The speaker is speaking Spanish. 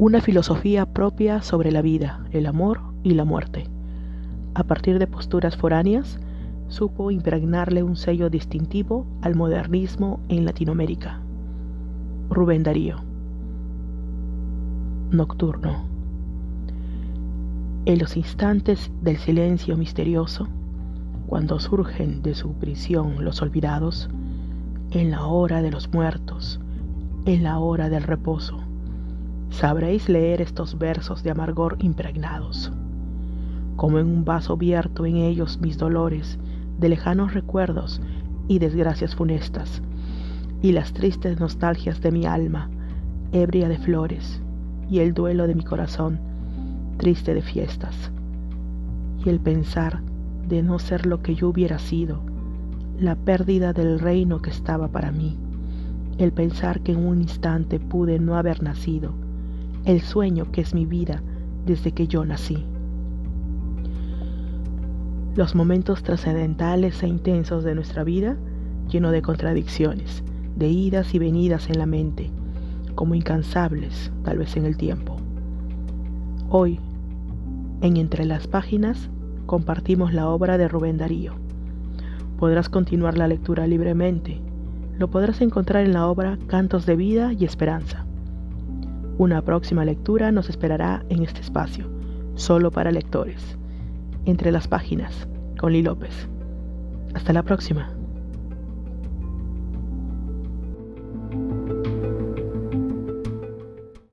una filosofía propia sobre la vida, el amor y la muerte. A partir de posturas foráneas, supo impregnarle un sello distintivo al modernismo en Latinoamérica. Rubén Darío. Nocturno. En los instantes del silencio misterioso, cuando surgen de su prisión los olvidados, en la hora de los muertos, en la hora del reposo, sabréis leer estos versos de amargor impregnados. Como en un vaso abierto en ellos mis dolores de lejanos recuerdos y desgracias funestas, y las tristes nostalgias de mi alma, ebria de flores, y el duelo de mi corazón, triste de fiestas, y el pensar de no ser lo que yo hubiera sido, la pérdida del reino que estaba para mí, el pensar que en un instante pude no haber nacido, el sueño que es mi vida desde que yo nací. Los momentos trascendentales e intensos de nuestra vida, lleno de contradicciones, de idas y venidas en la mente, como incansables tal vez en el tiempo. Hoy, en Entre las Páginas, compartimos la obra de Rubén Darío. Podrás continuar la lectura libremente. Lo podrás encontrar en la obra Cantos de Vida y Esperanza. Una próxima lectura nos esperará en este espacio, solo para lectores. Entre las páginas, con Lee López. Hasta la próxima.